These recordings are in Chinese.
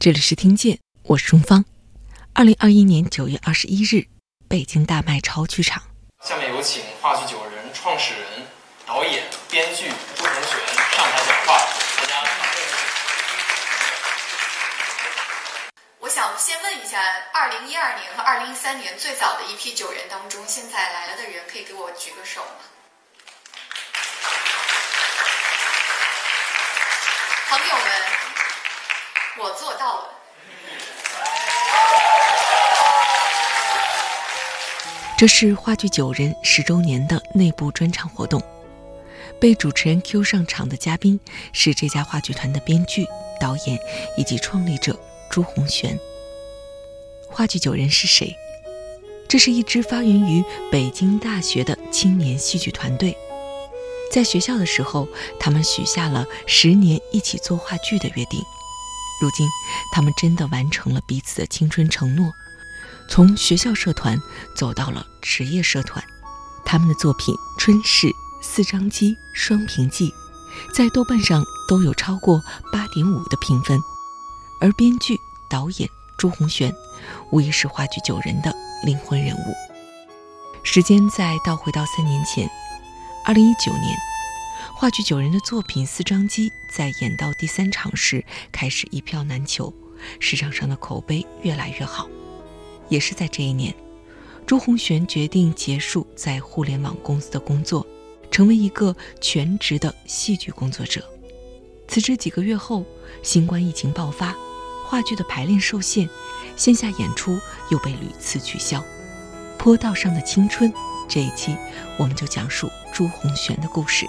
这里是听见，我是钟芳。二零二一年九月二十一日，北京大麦超剧场。下面有请话剧九人创始人、导演、编剧朱同学上台讲话。大家掌声我想先问一下，二零一二年和二零一三年最早的一批九人当中，现在来了的人，可以给我举个手吗？朋友们，我做到了。这是话剧九人十周年的内部专场活动。被主持人 Q 上场的嘉宾是这家话剧团的编剧、导演以及创立者朱红璇。话剧九人是谁？这是一支发源于北京大学的青年戏剧团队。在学校的时候，他们许下了十年一起做话剧的约定。如今，他们真的完成了彼此的青春承诺，从学校社团走到了职业社团。他们的作品《春逝》《四张机》《双屏记》在豆瓣上都有超过八点五的评分。而编剧、导演朱红璇，无疑是话剧九人的灵魂人物。时间再倒回到三年前。二零一九年，话剧九人的作品《四张机》在演到第三场时开始一票难求，市场上的口碑越来越好。也是在这一年，朱红璇决定结束在互联网公司的工作，成为一个全职的戏剧工作者。辞职几个月后，新冠疫情爆发，话剧的排练受限，线下演出又被屡次取消。坡道上的青春。这一期我们就讲述朱红璇的故事。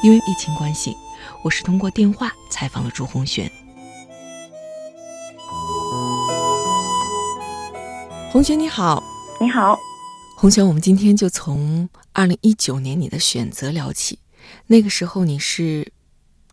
因为疫情关系，我是通过电话采访了朱红璇。红璇你好，你好，红璇，我们今天就从二零一九年你的选择聊起。那个时候你是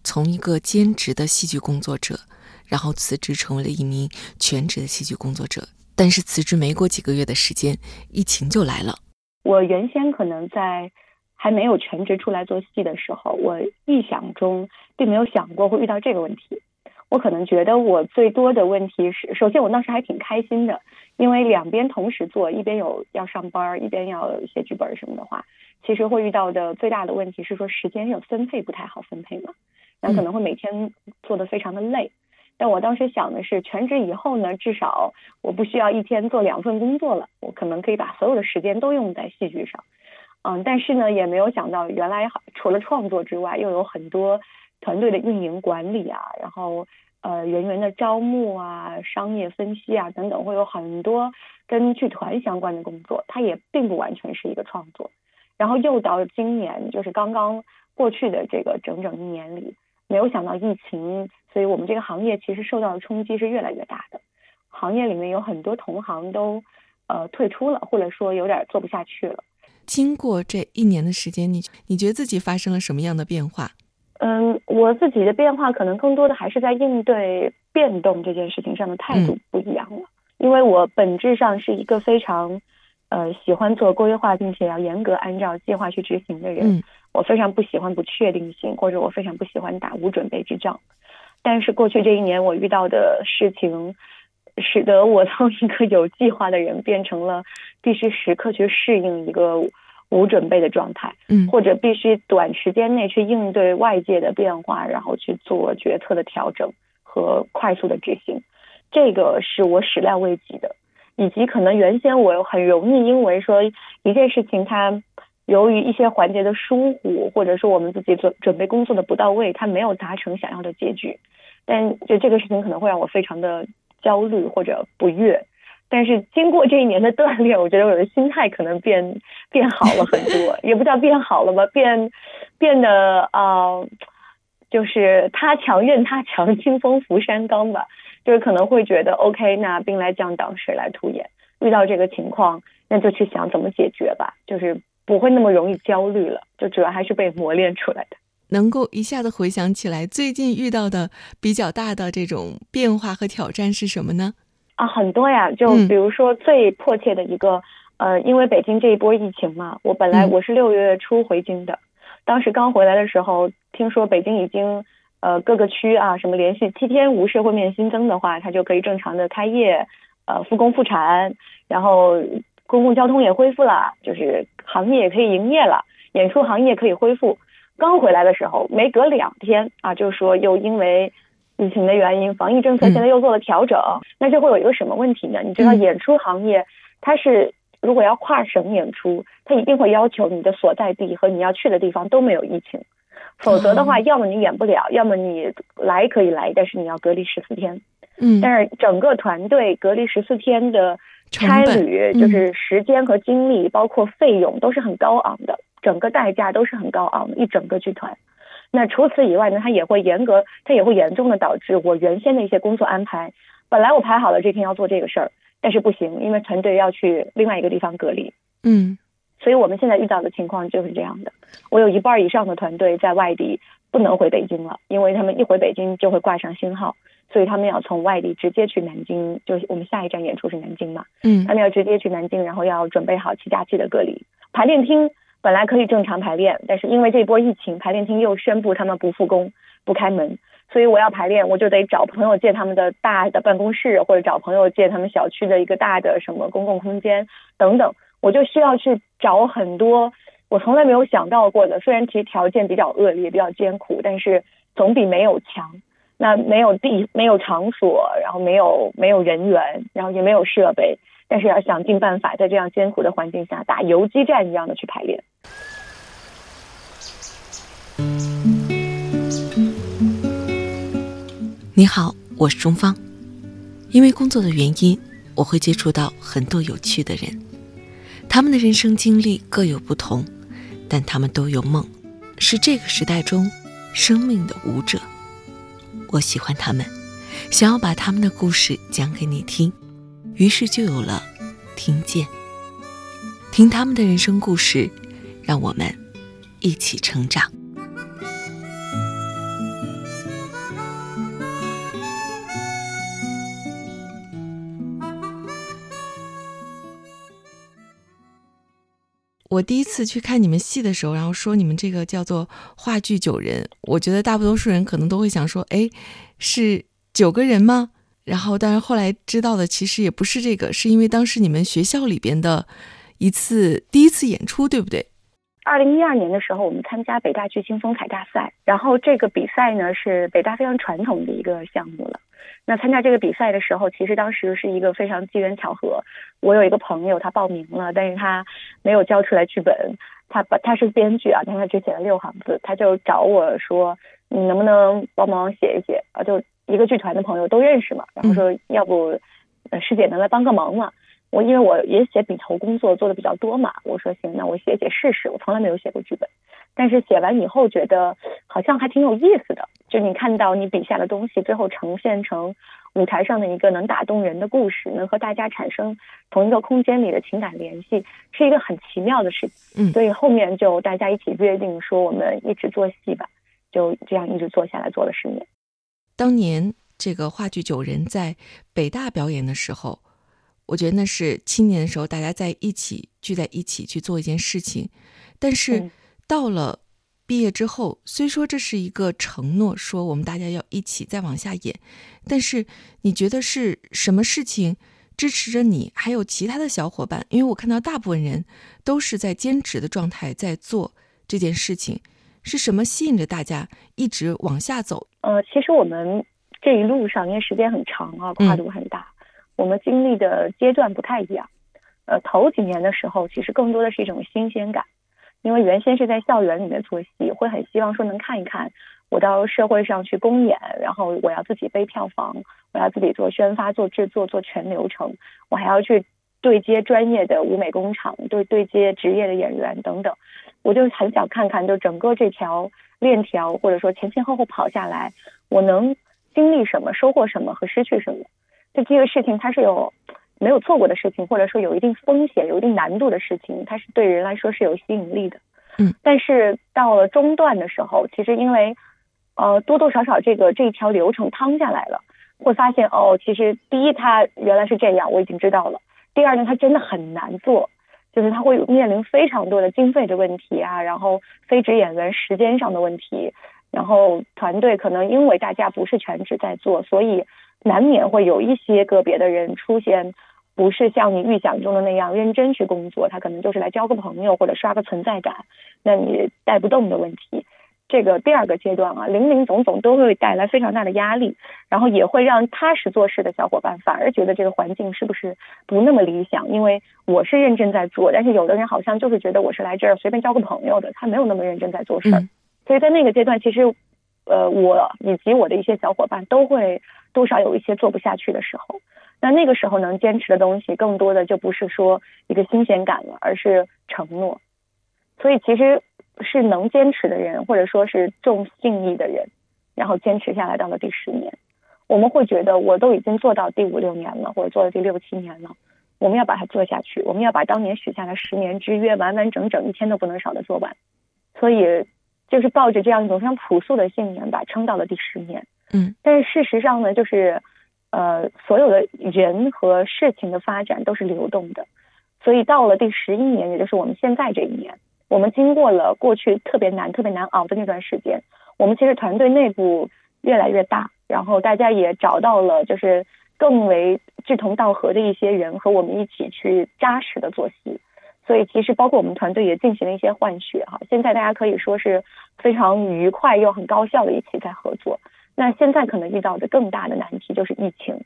从一个兼职的戏剧工作者，然后辞职成为了一名全职的戏剧工作者。但是辞职没过几个月的时间，疫情就来了。我原先可能在还没有全职出来做戏的时候，我臆想中并没有想过会遇到这个问题。我可能觉得我最多的问题是，首先我当时还挺开心的，因为两边同时做，一边有要上班，一边要写剧本什么的话，其实会遇到的最大的问题是说时间有分配不太好分配嘛，那可能会每天做的非常的累。但我当时想的是，全职以后呢，至少我不需要一天做两份工作了，我可能可以把所有的时间都用在戏剧上。嗯，但是呢，也没有想到，原来除了创作之外，又有很多团队的运营管理啊，然后呃人员的招募啊、商业分析啊等等，会有很多跟剧团相关的工作，它也并不完全是一个创作。然后又到今年，就是刚刚过去的这个整整一年里。没有想到疫情，所以我们这个行业其实受到的冲击是越来越大的。行业里面有很多同行都呃退出了，或者说有点做不下去了。经过这一年的时间，你你觉得自己发生了什么样的变化？嗯，我自己的变化可能更多的还是在应对变动这件事情上的态度不一样了。因为我本质上是一个非常呃喜欢做规划，并且要严格按照计划去执行的人。我非常不喜欢不确定性，或者我非常不喜欢打无准备之仗。但是过去这一年，我遇到的事情，使得我从一个有计划的人变成了必须时刻去适应一个无准备的状态，嗯，或者必须短时间内去应对外界的变化，然后去做决策的调整和快速的执行。这个是我始料未及的，以及可能原先我很容易因为说一件事情它。由于一些环节的疏忽，或者说我们自己准准备工作的不到位，它没有达成想要的结局，但就这个事情可能会让我非常的焦虑或者不悦。但是经过这一年的锻炼，我觉得我的心态可能变变好了很多，也不知道变好了吧，变变得啊，就是他强任他强，清风拂山岗吧。就是可能会觉得，OK，那兵来将挡，水来土掩，遇到这个情况，那就去想怎么解决吧。就是。不会那么容易焦虑了，就主要还是被磨练出来的。能够一下子回想起来，最近遇到的比较大的这种变化和挑战是什么呢？啊，很多呀，就比如说最迫切的一个，呃，因为北京这一波疫情嘛，我本来我是六月初回京的，当时刚回来的时候，听说北京已经呃各个区啊什么连续七天无社会面新增的话，它就可以正常的开业，呃复工复产，然后公共交通也恢复了，就是行业也可以营业了，演出行业可以恢复。刚回来的时候，没隔两天啊，就说又因为疫情的原因，防疫政策现在又做了调整，那就会有一个什么问题呢？你知道演出行业它是。如果要跨省演出，它一定会要求你的所在地和你要去的地方都没有疫情，否则的话，要么你演不了，要么你来可以来，但是你要隔离十四天。嗯，但是整个团队隔离十四天的差旅，就是时间和精力，包括费用都是很高昂的，整个代价都是很高昂的，一整个剧团。那除此以外呢，它也会严格，它也会严重的导致我原先的一些工作安排，本来我排好了这天要做这个事儿。但是不行，因为团队要去另外一个地方隔离。嗯，所以我们现在遇到的情况就是这样的。我有一半以上的团队在外地不能回北京了，因为他们一回北京就会挂上星号，所以他们要从外地直接去南京。就是我们下一站演出是南京嘛，嗯，他们要直接去南京，然后要准备好七加七的隔离。排练厅本来可以正常排练，但是因为这波疫情，排练厅又宣布他们不复工、不开门。所以我要排练，我就得找朋友借他们的大的办公室，或者找朋友借他们小区的一个大的什么公共空间等等。我就需要去找很多我从来没有想到过的，虽然其实条件比较恶劣、比较艰苦，但是总比没有强。那没有地、没有场所，然后没有没有人员，然后也没有设备，但是要想尽办法在这样艰苦的环境下打游击战一样的去排练。你好，我是钟芳。因为工作的原因，我会接触到很多有趣的人，他们的人生经历各有不同，但他们都有梦，是这个时代中生命的舞者。我喜欢他们，想要把他们的故事讲给你听，于是就有了听见，听他们的人生故事，让我们一起成长。我第一次去看你们戏的时候，然后说你们这个叫做话剧九人，我觉得大多数人可能都会想说，哎，是九个人吗？然后，但是后来知道的其实也不是这个，是因为当时你们学校里边的一次第一次演出，对不对？二零一二年的时候，我们参加北大剧星风采大赛，然后这个比赛呢是北大非常传统的一个项目了。那参加这个比赛的时候，其实当时是一个非常机缘巧合。我有一个朋友，他报名了，但是他没有交出来剧本。他把他是编剧啊，但他只写了六行字，他就找我说：“你能不能帮忙写一写？”啊，就一个剧团的朋友都认识嘛，然后说要不师姐能来帮个忙吗？我因为我也写笔头工作做的比较多嘛，我说行，那我写写试试。我从来没有写过剧本，但是写完以后觉得好像还挺有意思的。就你看到你笔下的东西，最后呈现成舞台上的一个能打动人的故事，能和大家产生同一个空间里的情感联系，是一个很奇妙的事情。嗯，所以后面就大家一起约定说，我们一直做戏吧，就这样一直做下来，做了十年。当年这个话剧九人在北大表演的时候，我觉得那是青年的时候大家在一起聚在一起去做一件事情，但是到了。毕业之后，虽说这是一个承诺，说我们大家要一起再往下演，但是你觉得是什么事情支持着你？还有其他的小伙伴？因为我看到大部分人都是在兼职的状态在做这件事情，是什么吸引着大家一直往下走？呃，其实我们这一路上因为时间很长啊，跨度很大，我们经历的阶段不太一样。呃，头几年的时候，其实更多的是一种新鲜感。因为原先是在校园里面做戏，会很希望说能看一看我到社会上去公演，然后我要自己背票房，我要自己做宣发、做制作、做全流程，我还要去对接专业的舞美工厂，对对接职业的演员等等，我就很想看看，就整个这条链条或者说前前后后跑下来，我能经历什么、收获什么和失去什么，就这个事情它是有。没有做过的事情，或者说有一定风险、有一定难度的事情，它是对人来说是有吸引力的。嗯，但是到了中段的时候，其实因为呃多多少少这个这一条流程趟下来了，会发现哦，其实第一它原来是这样，我已经知道了。第二呢，它真的很难做，就是它会面临非常多的经费的问题啊，然后非职演员时间上的问题，然后团队可能因为大家不是全职在做，所以难免会有一些个别的人出现，不是像你预想中的那样认真去工作，他可能就是来交个朋友或者刷个存在感，那你带不动的问题。这个第二个阶段啊，零零总总都会带来非常大的压力，然后也会让踏实做事的小伙伴反而觉得这个环境是不是不那么理想？因为我是认真在做，但是有的人好像就是觉得我是来这儿随便交个朋友的，他没有那么认真在做事儿。所以在那个阶段，其实，呃，我以及我的一些小伙伴都会多少有一些做不下去的时候。那那个时候能坚持的东西，更多的就不是说一个新鲜感了，而是承诺。所以其实。是能坚持的人，或者说是重信义的人，然后坚持下来到了第十年，我们会觉得我都已经做到第五六年了，或者做了第六七年了，我们要把它做下去，我们要把当年许下的十年之约完完整整一天都不能少的做完。所以就是抱着这样一种非常朴素的信念吧，撑到了第十年。嗯，但是事实上呢，就是呃，所有的人和事情的发展都是流动的，所以到了第十一年，也就是我们现在这一年。我们经过了过去特别难、特别难熬的那段时间，我们其实团队内部越来越大，然后大家也找到了就是更为志同道合的一些人和我们一起去扎实的做戏，所以其实包括我们团队也进行了一些换血哈，现在大家可以说是非常愉快又很高效的一起在合作。那现在可能遇到的更大的难题就是疫情，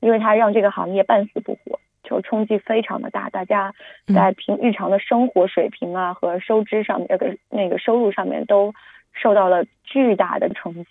因为它让这个行业半死不活。就冲击非常的大，大家在平日常的生活水平啊和收支上面，那个那个收入上面都受到了巨大的冲击。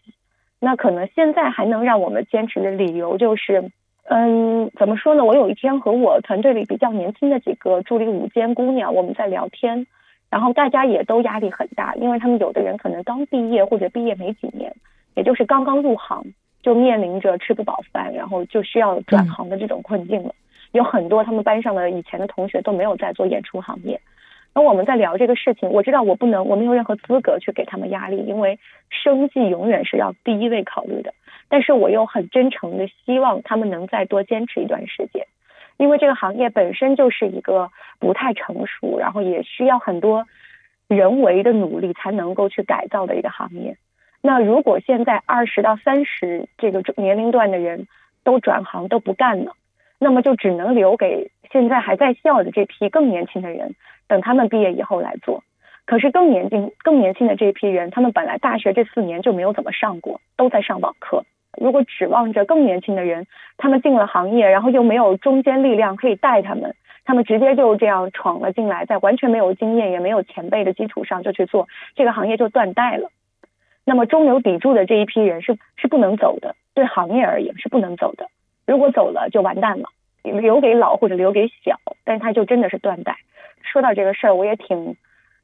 那可能现在还能让我们坚持的理由就是，嗯，怎么说呢？我有一天和我团队里比较年轻的几个助理舞间姑娘，我们在聊天，然后大家也都压力很大，因为他们有的人可能刚毕业或者毕业没几年，也就是刚刚入行，就面临着吃不饱饭，然后就需要转行的这种困境了。有很多他们班上的以前的同学都没有在做演出行业，那我们在聊这个事情，我知道我不能，我没有任何资格去给他们压力，因为生计永远是要第一位考虑的。但是我又很真诚的希望他们能再多坚持一段时间，因为这个行业本身就是一个不太成熟，然后也需要很多人为的努力才能够去改造的一个行业。那如果现在二十到三十这个年龄段的人都转行都不干了。那么就只能留给现在还在校的这批更年轻的人，等他们毕业以后来做。可是更年轻、更年轻的这批人，他们本来大学这四年就没有怎么上过，都在上网课。如果指望着更年轻的人，他们进了行业，然后又没有中坚力量可以带他们，他们直接就这样闯了进来，在完全没有经验也没有前辈的基础上就去做这个行业，就断代了。那么中流砥柱的这一批人是是不能走的，对行业而言是不能走的。如果走了就完蛋了，留给老或者留给小，但是他就真的是断代。说到这个事儿，我也挺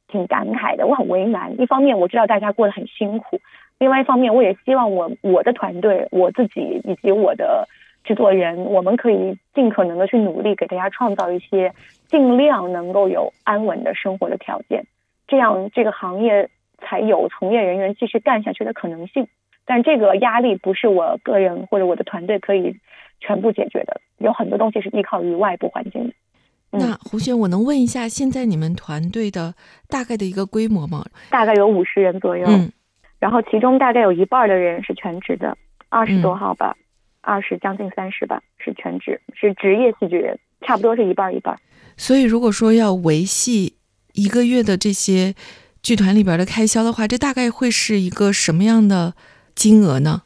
挺感慨的，我很为难。一方面我知道大家过得很辛苦，另外一方面我也希望我我的团队、我自己以及我的制作人，我们可以尽可能的去努力，给大家创造一些尽量能够有安稳的生活的条件，这样这个行业才有从业人员继续干下去的可能性。但这个压力不是我个人或者我的团队可以。全部解决的，有很多东西是依靠于外部环境的。那胡璇，我能问一下，现在你们团队的大概的一个规模吗？大概有五十人左右，嗯，然后其中大概有一半的人是全职的，二十多号吧，二十将近三十吧是全职，是职业戏剧人，差不多是一半一半。所以如果说要维系一个月的这些剧团里边的开销的话，这大概会是一个什么样的金额呢？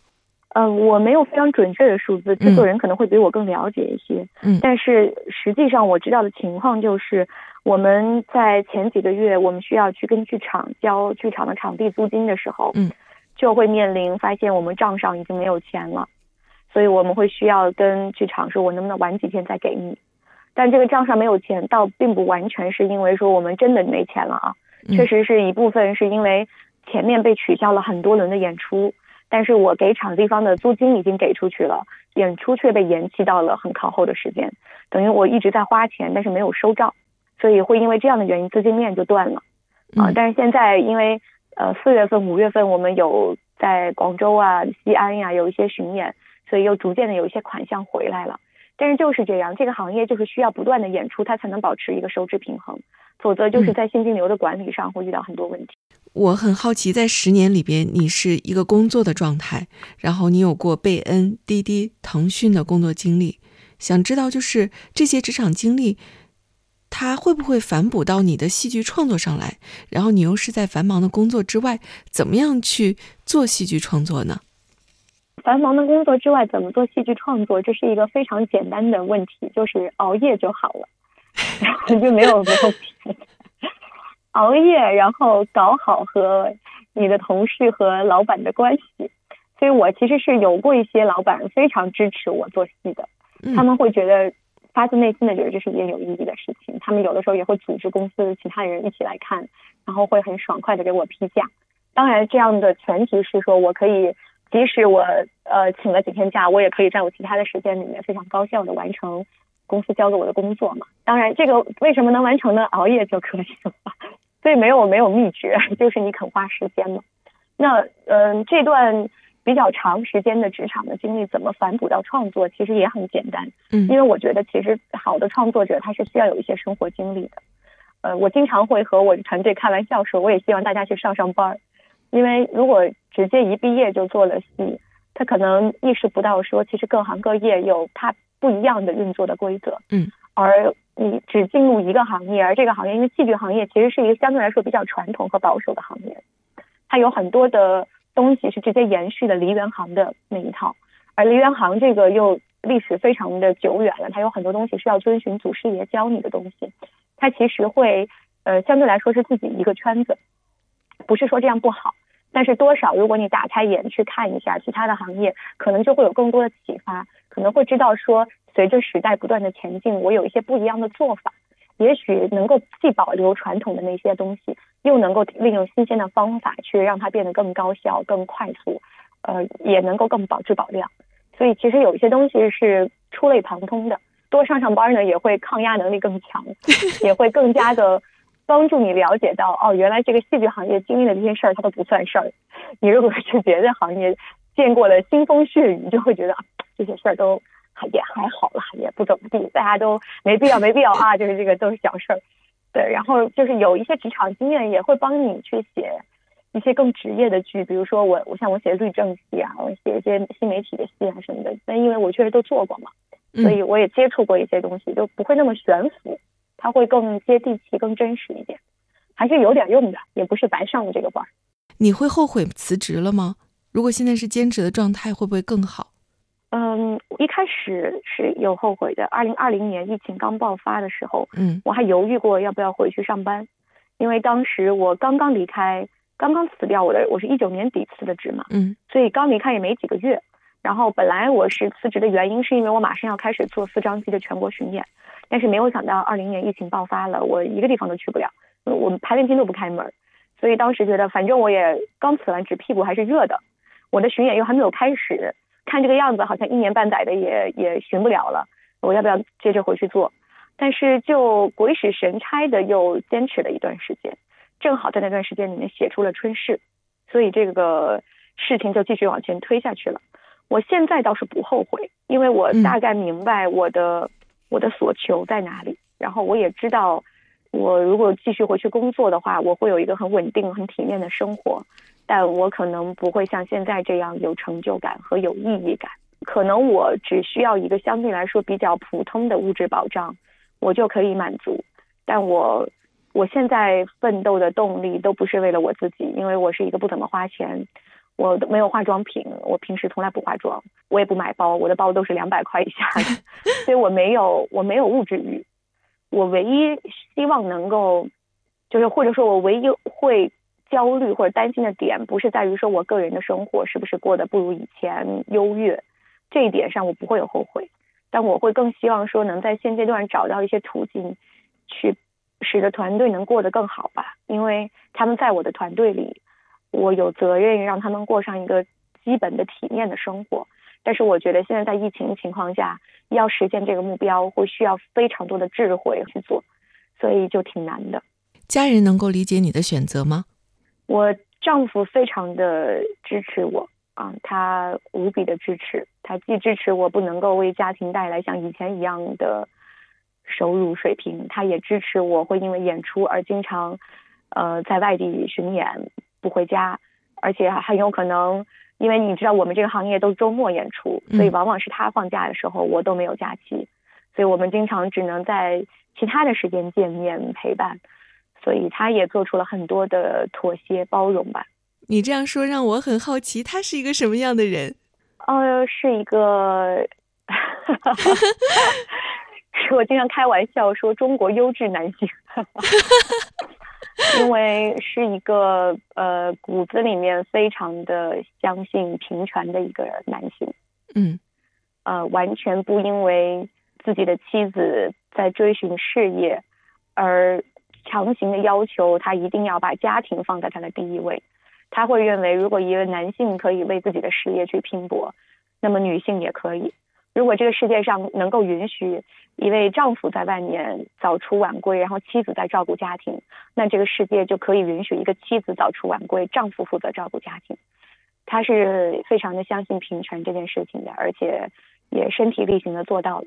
嗯，我没有非常准确的数字，制作人可能会比我更了解一些。嗯，但是实际上我知道的情况就是，我们在前几个月，我们需要去跟剧场交剧场的场地租金的时候，嗯，就会面临发现我们账上已经没有钱了，所以我们会需要跟剧场说，我能不能晚几天再给你？但这个账上没有钱，倒并不完全是因为说我们真的没钱了啊，确实是一部分是因为前面被取消了很多轮的演出。但是我给场地方的租金已经给出去了，演出却被延期到了很靠后的时间，等于我一直在花钱，但是没有收账，所以会因为这样的原因资金链就断了，啊，但是现在因为呃四月份五月份我们有在广州啊西安呀有一些巡演，所以又逐渐的有一些款项回来了，但是就是这样，这个行业就是需要不断的演出，它才能保持一个收支平衡，否则就是在现金流的管理上会遇到很多问题。我很好奇，在十年里边，你是一个工作的状态，然后你有过贝恩、滴滴、腾讯的工作经历，想知道就是这些职场经历，它会不会反哺到你的戏剧创作上来？然后你又是在繁忙的工作之外，怎么样去做戏剧创作呢？繁忙的工作之外，怎么做戏剧创作？这是一个非常简单的问题，就是熬夜就好了，然 后就没有没有别的。熬夜，然后搞好和你的同事和老板的关系。所以我其实是有过一些老板非常支持我做戏的，他们会觉得发自内心的觉得这是一件有意义的事情。他们有的时候也会组织公司其他人一起来看，然后会很爽快的给我批假。当然，这样的前提是说我可以，即使我呃请了几天假，我也可以在我其他的时间里面非常高效的完成公司交给我的工作嘛。当然，这个为什么能完成呢？熬夜就可以了。所以没有没有秘诀，就是你肯花时间嘛。那嗯，这段比较长时间的职场的经历，怎么反哺到创作，其实也很简单。嗯，因为我觉得其实好的创作者他是需要有一些生活经历的。呃，我经常会和我的团队开玩笑说，我也希望大家去上上班儿，因为如果直接一毕业就做了戏，他可能意识不到说，其实各行各业有它不一样的运作的规则。嗯，而你只进入一个行业，而这个行业因为戏剧行业其实是一个相对来说比较传统和保守的行业，它有很多的东西是直接延续的梨园行的那一套，而梨园行这个又历史非常的久远了，它有很多东西是要遵循祖师爷教你的东西，它其实会呃相对来说是自己一个圈子，不是说这样不好，但是多少如果你打开眼去看一下其他的行业，可能就会有更多的启发，可能会知道说。随着时代不断的前进，我有一些不一样的做法，也许能够既保留传统的那些东西，又能够利用新鲜的方法去让它变得更高效、更快速，呃，也能够更保质保量。所以其实有一些东西是触类旁通的，多上上班呢，也会抗压能力更强，也会更加的帮助你了解到，哦，原来这个戏剧行业经历的这些事儿它都不算事儿。你如果是别的行业见过了腥风血雨，就会觉得 这些事儿都。也还好了，也不怎么地，大家都没必要，没必要啊，就是这个都是小事儿，对。然后就是有一些职场经验，也会帮你去写一些更职业的剧，比如说我，我像我写律政戏啊，我写一些新媒体的戏啊什么的。但因为我确实都做过嘛，所以我也接触过一些东西，就不会那么悬浮，它会更接地气、更真实一点，还是有点用的，也不是白上的这个班。你会后悔辞职了吗？如果现在是兼职的状态，会不会更好？嗯，一开始是有后悔的。二零二零年疫情刚爆发的时候，嗯，我还犹豫过要不要回去上班，因为当时我刚刚离开，刚刚辞掉我的，我是一九年底辞的职嘛，嗯，所以刚离开也没几个月。然后本来我是辞职的原因是因为我马上要开始做四张机的全国巡演，但是没有想到二零年疫情爆发了，我一个地方都去不了，我们排练厅都不开门，所以当时觉得反正我也刚辞完职，屁股还是热的，我的巡演又还没有开始。看这个样子，好像一年半载的也也巡不了了。我要不要接着回去做？但是就鬼使神差的又坚持了一段时间，正好在那段时间里面写出了《春逝》，所以这个事情就继续往前推下去了。我现在倒是不后悔，因为我大概明白我的我的所求在哪里，然后我也知道，我如果继续回去工作的话，我会有一个很稳定、很体面的生活。但我可能不会像现在这样有成就感和有意义感，可能我只需要一个相对来说比较普通的物质保障，我就可以满足。但我我现在奋斗的动力都不是为了我自己，因为我是一个不怎么花钱，我没有化妆品，我平时从来不化妆，我也不买包，我的包都是两百块以下的，所以我没有我没有物质欲。我唯一希望能够，就是或者说我唯一会。焦虑或者担心的点，不是在于说我个人的生活是不是过得不如以前优越，这一点上我不会有后悔，但我会更希望说能在现阶段找到一些途径，去使得团队能过得更好吧，因为他们在我的团队里，我有责任让他们过上一个基本的体面的生活，但是我觉得现在在疫情情况下，要实现这个目标，会需要非常多的智慧去做，所以就挺难的。家人能够理解你的选择吗？我丈夫非常的支持我啊，他无比的支持，他既支持我不能够为家庭带来像以前一样的收入水平，他也支持我会因为演出而经常呃，在外地巡演不回家，而且很有可能，因为你知道我们这个行业都周末演出，所以往往是他放假的时候，我都没有假期，所以我们经常只能在其他的时间见面陪伴，所以他也做出了很多的妥协包容吧。你这样说让我很好奇，他是一个什么样的人？呃，是一个，是 我经常开玩笑说中国优质男性，因为是一个呃骨子里面非常的相信平权的一个男性，嗯，呃，完全不因为自己的妻子在追寻事业而强行的要求他一定要把家庭放在他的第一位。他会认为，如果一个男性可以为自己的事业去拼搏，那么女性也可以。如果这个世界上能够允许一位丈夫在外面早出晚归，然后妻子在照顾家庭，那这个世界就可以允许一个妻子早出晚归，丈夫负责照顾家庭。他是非常的相信平权这件事情的，而且也身体力行的做到了。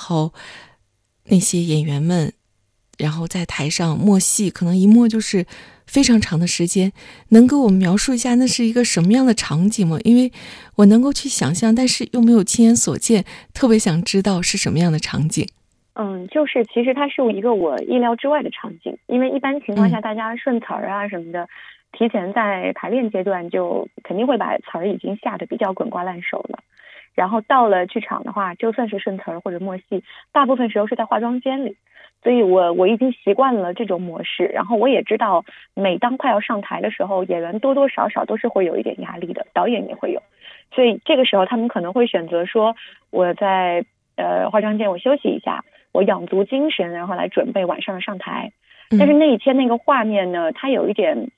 后。那些演员们，然后在台上默戏，可能一默就是非常长的时间。能给我们描述一下那是一个什么样的场景吗？因为我能够去想象，但是又没有亲眼所见，特别想知道是什么样的场景。嗯，就是其实它是一个我意料之外的场景，因为一般情况下大家顺词儿啊什么的，提前在排练阶段就肯定会把词儿已经下的比较滚瓜烂熟了。然后到了剧场的话，就算是顺词儿或者默戏，大部分时候是在化妆间里，所以我我已经习惯了这种模式。然后我也知道，每当快要上台的时候，演员多多少少都是会有一点压力的，导演也会有。所以这个时候，他们可能会选择说，我在呃化妆间我休息一下，我养足精神，然后来准备晚上的上台。但是那一天那个画面呢，它有一点，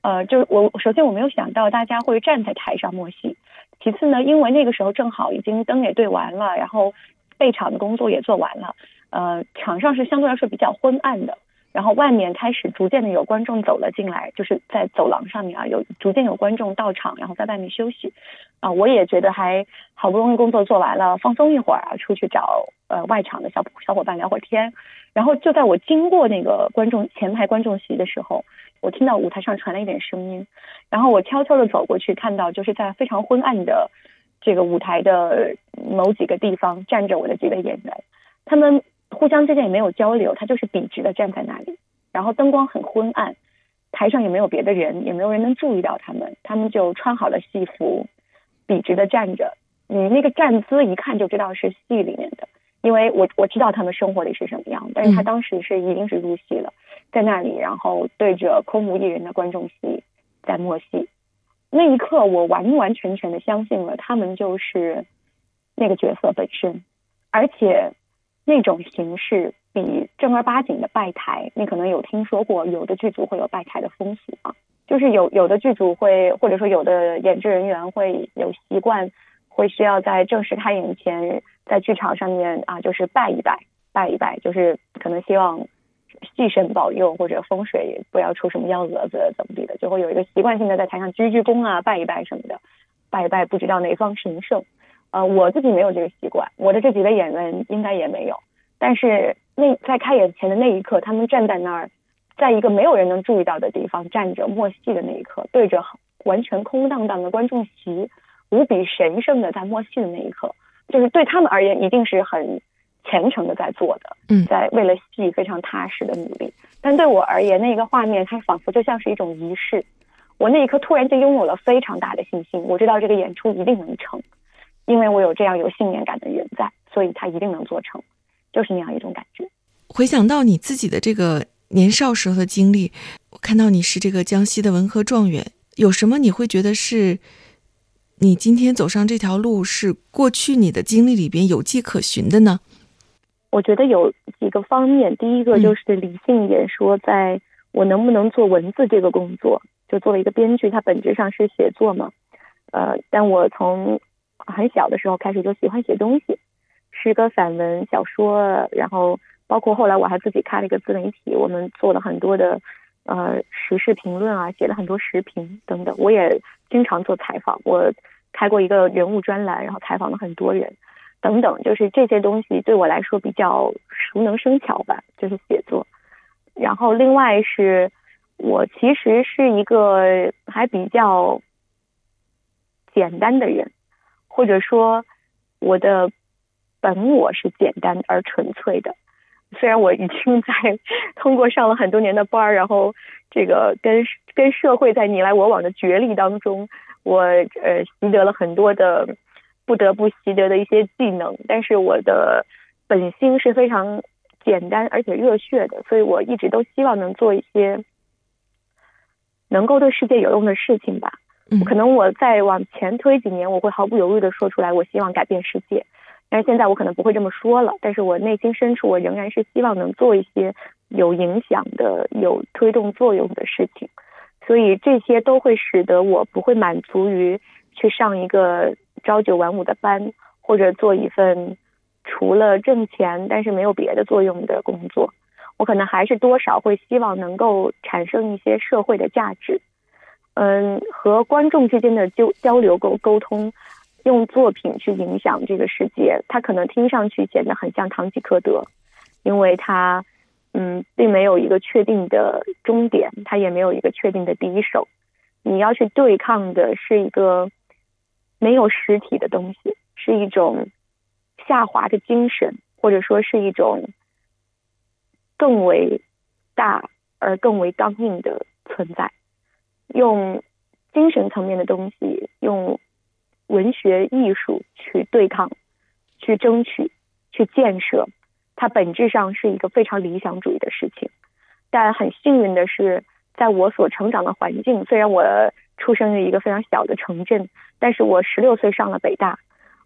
呃，就是我首先我没有想到大家会站在台上默戏。其次呢，因为那个时候正好已经灯也对完了，然后备场的工作也做完了，呃，场上是相对来说比较昏暗的，然后外面开始逐渐的有观众走了进来，就是在走廊上面啊，有逐渐有观众到场，然后在外面休息，啊，我也觉得还好不容易工作做完了，放松一会儿啊，出去找呃外场的小小伙伴聊会儿天，然后就在我经过那个观众前排观众席的时候。我听到舞台上传来一点声音，然后我悄悄的走过去，看到就是在非常昏暗的这个舞台的某几个地方站着我的几位演员，他们互相之间也没有交流，他就是笔直的站在那里，然后灯光很昏暗，台上也没有别的人，也没有人能注意到他们，他们就穿好了戏服，笔直的站着，你那个站姿一看就知道是戏里面的，因为我我知道他们生活里是什么样，但是他当时是一定是入戏了。在那里，然后对着空无一人的观众席在默戏，那一刻我完完全全的相信了他们就是那个角色本身，而且那种形式比正儿八经的拜台，你可能有听说过，有的剧组会有拜台的风俗啊，就是有有的剧组会，或者说有的演职人员会有习惯，会需要在正式开演前，在剧场上面啊，就是拜一拜，拜一拜，就是可能希望。戏神保佑或者风水不要出什么幺蛾子怎么地的，就会有一个习惯性的在台上鞠鞠躬啊、拜一拜什么的，拜一拜不知道哪方神圣。呃，我自己没有这个习惯，我的这几位演员应该也没有。但是那在开演前的那一刻，他们站在那儿，在一个没有人能注意到的地方站着默戏的那一刻，对着完全空荡荡的观众席，无比神圣的在默戏的那一刻，就是对他们而言一定是很。虔诚的在做的，嗯，在为了戏非常踏实的努力。但对我而言，那个画面它仿佛就像是一种仪式。我那一刻突然就拥有了非常大的信心，我知道这个演出一定能成，因为我有这样有信念感的人在，所以他一定能做成，就是那样一种感觉。回想到你自己的这个年少时候的经历，我看到你是这个江西的文科状元，有什么你会觉得是你今天走上这条路是过去你的经历里边有迹可循的呢？我觉得有几个方面，第一个就是理性一点说，在我能不能做文字这个工作，就作为一个编剧，它本质上是写作嘛。呃，但我从很小的时候开始就喜欢写东西，诗歌、散文、小说，然后包括后来我还自己开了一个自媒体，我们做了很多的呃时事评论啊，写了很多时评等等。我也经常做采访，我开过一个人物专栏，然后采访了很多人。等等，就是这些东西对我来说比较熟能生巧吧，就是写作。然后另外是，我其实是一个还比较简单的人，或者说我的本我是简单而纯粹的。虽然我已经在 通过上了很多年的班儿，然后这个跟跟社会在你来我往的角力当中，我呃习得了很多的。不得不习得的一些技能，但是我的本心是非常简单而且热血的，所以我一直都希望能做一些能够对世界有用的事情吧。可能我再往前推几年，我会毫不犹豫的说出来，我希望改变世界。但是现在我可能不会这么说了，但是我内心深处，我仍然是希望能做一些有影响的、有推动作用的事情。所以这些都会使得我不会满足于去上一个。朝九晚五的班，或者做一份除了挣钱但是没有别的作用的工作，我可能还是多少会希望能够产生一些社会的价值。嗯，和观众之间的交交流沟沟通，用作品去影响这个世界，它可能听上去显得很像堂吉诃德，因为它嗯并没有一个确定的终点，它也没有一个确定的第一手，你要去对抗的是一个。没有实体的东西，是一种下滑的精神，或者说是一种更为大而更为刚硬的存在。用精神层面的东西，用文学艺术去对抗、去争取、去建设，它本质上是一个非常理想主义的事情。但很幸运的是，在我所成长的环境，虽然我。出生于一个非常小的城镇，但是我十六岁上了北大。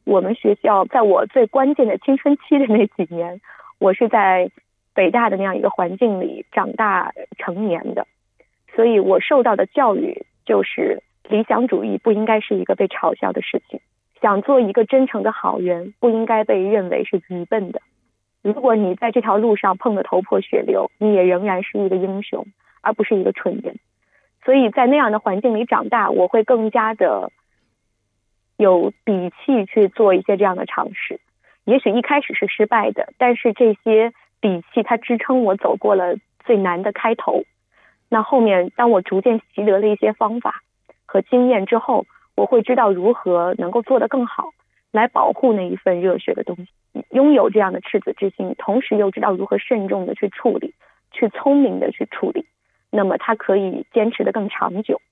我们学校在我最关键的青春期的那几年，我是在北大的那样一个环境里长大成年的，所以我受到的教育就是理想主义不应该是一个被嘲笑的事情，想做一个真诚的好人不应该被认为是愚笨的。如果你在这条路上碰得头破血流，你也仍然是一个英雄，而不是一个蠢人。所以在那样的环境里长大，我会更加的有底气去做一些这样的尝试。也许一开始是失败的，但是这些底气它支撑我走过了最难的开头。那后面当我逐渐习得了一些方法和经验之后，我会知道如何能够做得更好，来保护那一份热血的东西。拥有这样的赤子之心，同时又知道如何慎重的去处理，去聪明的去处理。那么他可以坚持的更长久，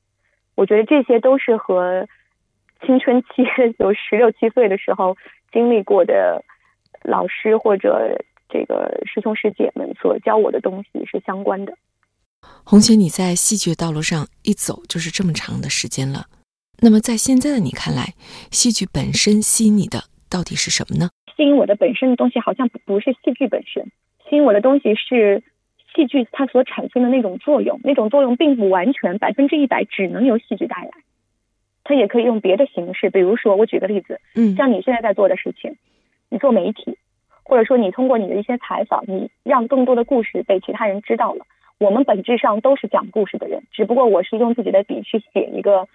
我觉得这些都是和青春期 有十六七岁的时候经历过的老师或者这个师兄师姐们所教我的东西是相关的。红姐，你在戏剧道路上一走就是这么长的时间了，那么在现在的你看来，戏剧本身吸引你的到底是什么呢？吸引我的本身的东西好像不是戏剧本身，吸引我的东西是。戏剧它所产生的那种作用，那种作用并不完全百分之一百只能由戏剧带来，它也可以用别的形式。比如说，我举个例子，嗯，像你现在在做的事情，你做媒体，或者说你通过你的一些采访，你让更多的故事被其他人知道了。我们本质上都是讲故事的人，只不过我是用自己的笔去写一个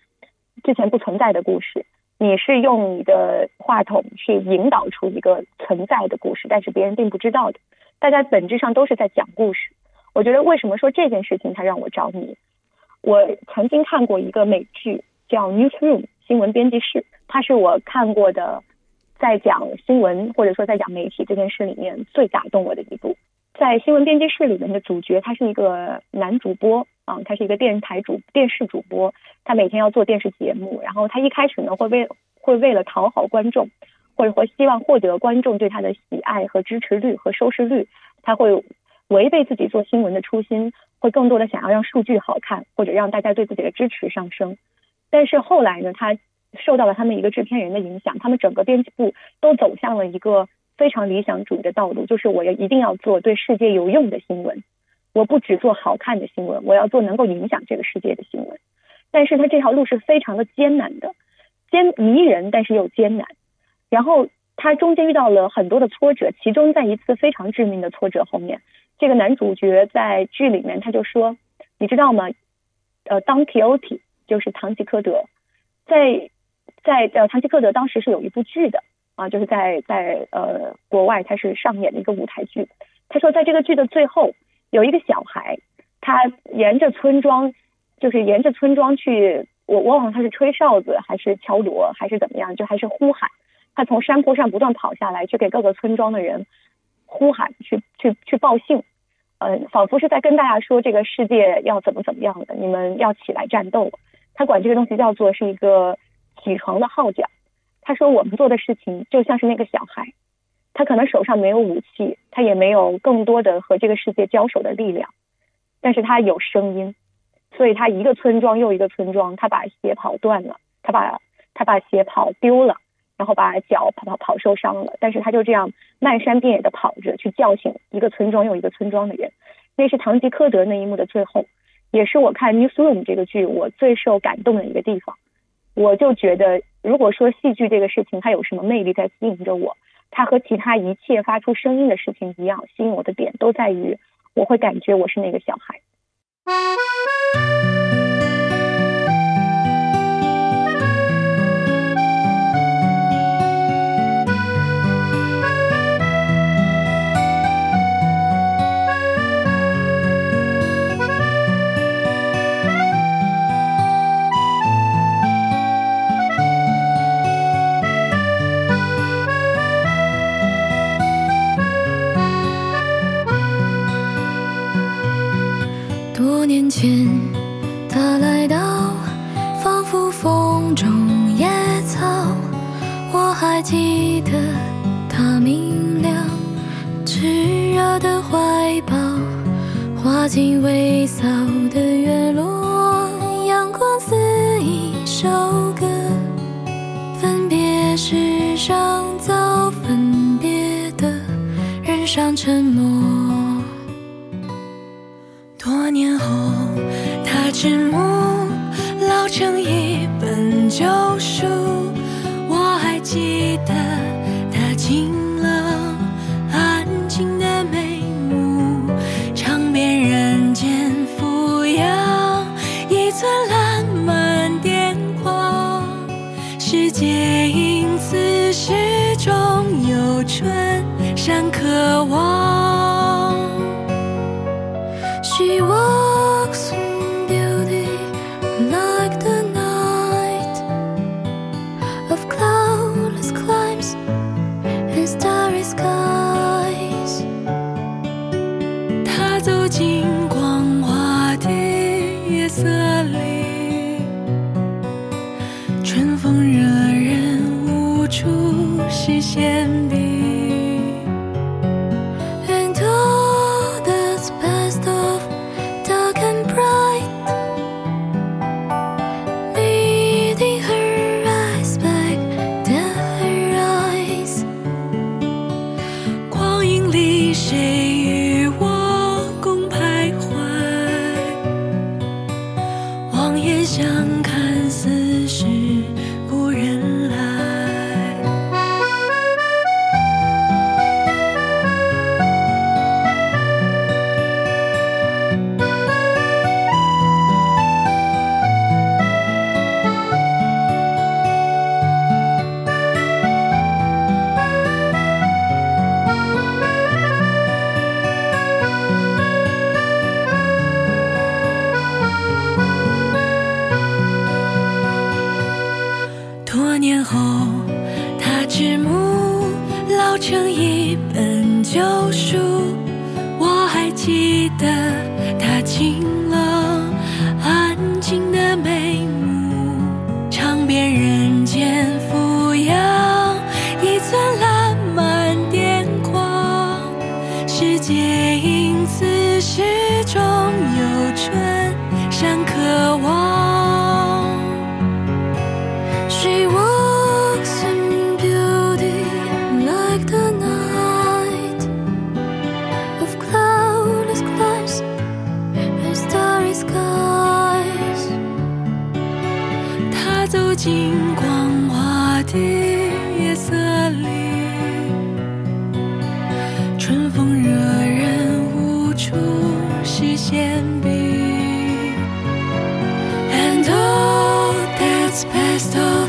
之前不存在的故事，你是用你的话筒去引导出一个存在的故事，但是别人并不知道的。大家本质上都是在讲故事。我觉得为什么说这件事情它让我着迷？我曾经看过一个美剧叫《Newsroom》新闻编辑室，它是我看过的在讲新闻或者说在讲媒体这件事里面最打动我的一部。在新闻编辑室里面的主角，他是一个男主播啊，他是一个电视台主电视主播，他每天要做电视节目，然后他一开始呢会为会为了讨好观众，或者说希望获得观众对他的喜爱和支持率和收视率，他会。违背自己做新闻的初心，会更多的想要让数据好看，或者让大家对自己的支持上升。但是后来呢，他受到了他们一个制片人的影响，他们整个编辑部都走向了一个非常理想主义的道路，就是我要一定要做对世界有用的新闻，我不只做好看的新闻，我要做能够影响这个世界的新闻。但是他这条路是非常的艰难的，艰迷人，但是又艰难。然后他中间遇到了很多的挫折，其中在一次非常致命的挫折后面，这个男主角在剧里面他就说：“你知道吗？呃，当 Quixote 就是堂吉诃德，在在呃堂吉诃德当时是有一部剧的。”啊，就是在在呃国外，他是上演的一个舞台剧。他说，在这个剧的最后，有一个小孩，他沿着村庄，就是沿着村庄去，我我忘了他是吹哨子还是敲锣还是怎么样，就还是呼喊。他从山坡上不断跑下来，去给各个村庄的人呼喊，去去去报信，呃，仿佛是在跟大家说，这个世界要怎么怎么样的，你们要起来战斗。他管这个东西叫做是一个起床的号角。他说：“我们做的事情就像是那个小孩，他可能手上没有武器，他也没有更多的和这个世界交手的力量，但是他有声音，所以他一个村庄又一个村庄，他把鞋跑断了，他把他把鞋跑丢了，然后把脚跑跑跑受伤了，但是他就这样漫山遍野的跑着去叫醒一个村庄又一个村庄的人。那是堂吉诃德那一幕的最后，也是我看《Newsroom》这个剧我最受感动的一个地方。我就觉得。”如果说戏剧这个事情它有什么魅力在吸引着我，它和其他一切发出声音的事情一样，吸引我的点都在于，我会感觉我是那个小孩。春山可望走进光滑的夜色里春风惹人无处是闲笔。And that's best of